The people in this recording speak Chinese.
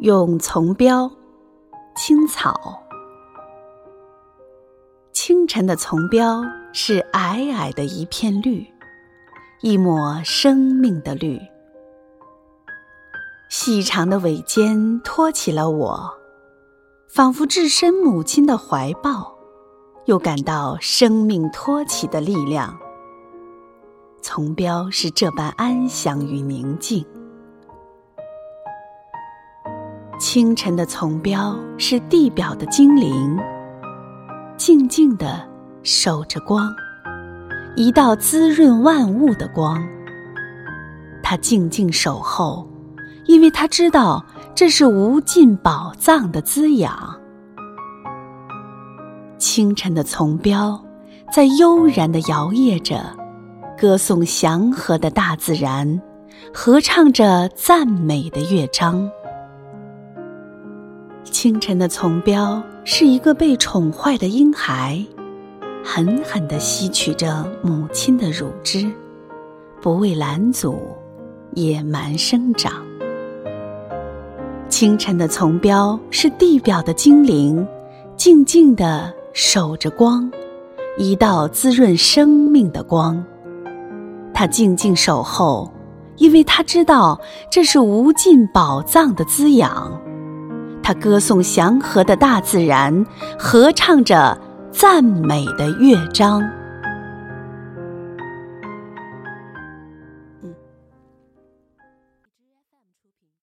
用丛标，青草。清晨的丛标是皑皑的一片绿，一抹生命的绿。细长的尾尖托起了我，仿佛置身母亲的怀抱，又感到生命托起的力量。丛标是这般安详与宁静。清晨的丛标是地表的精灵，静静地守着光，一道滋润万物的光。它静静守候，因为它知道这是无尽宝藏的滋养。清晨的丛标在悠然地摇曳着，歌颂祥和的大自然，合唱着赞美的乐章。清晨的丛标是一个被宠坏的婴孩，狠狠地吸取着母亲的乳汁，不畏拦阻，野蛮生长。清晨的丛标是地表的精灵，静静地守着光，一道滋润生命的光。他静静守候，因为他知道这是无尽宝藏的滋养。歌颂祥和的大自然，合唱着赞美的乐章。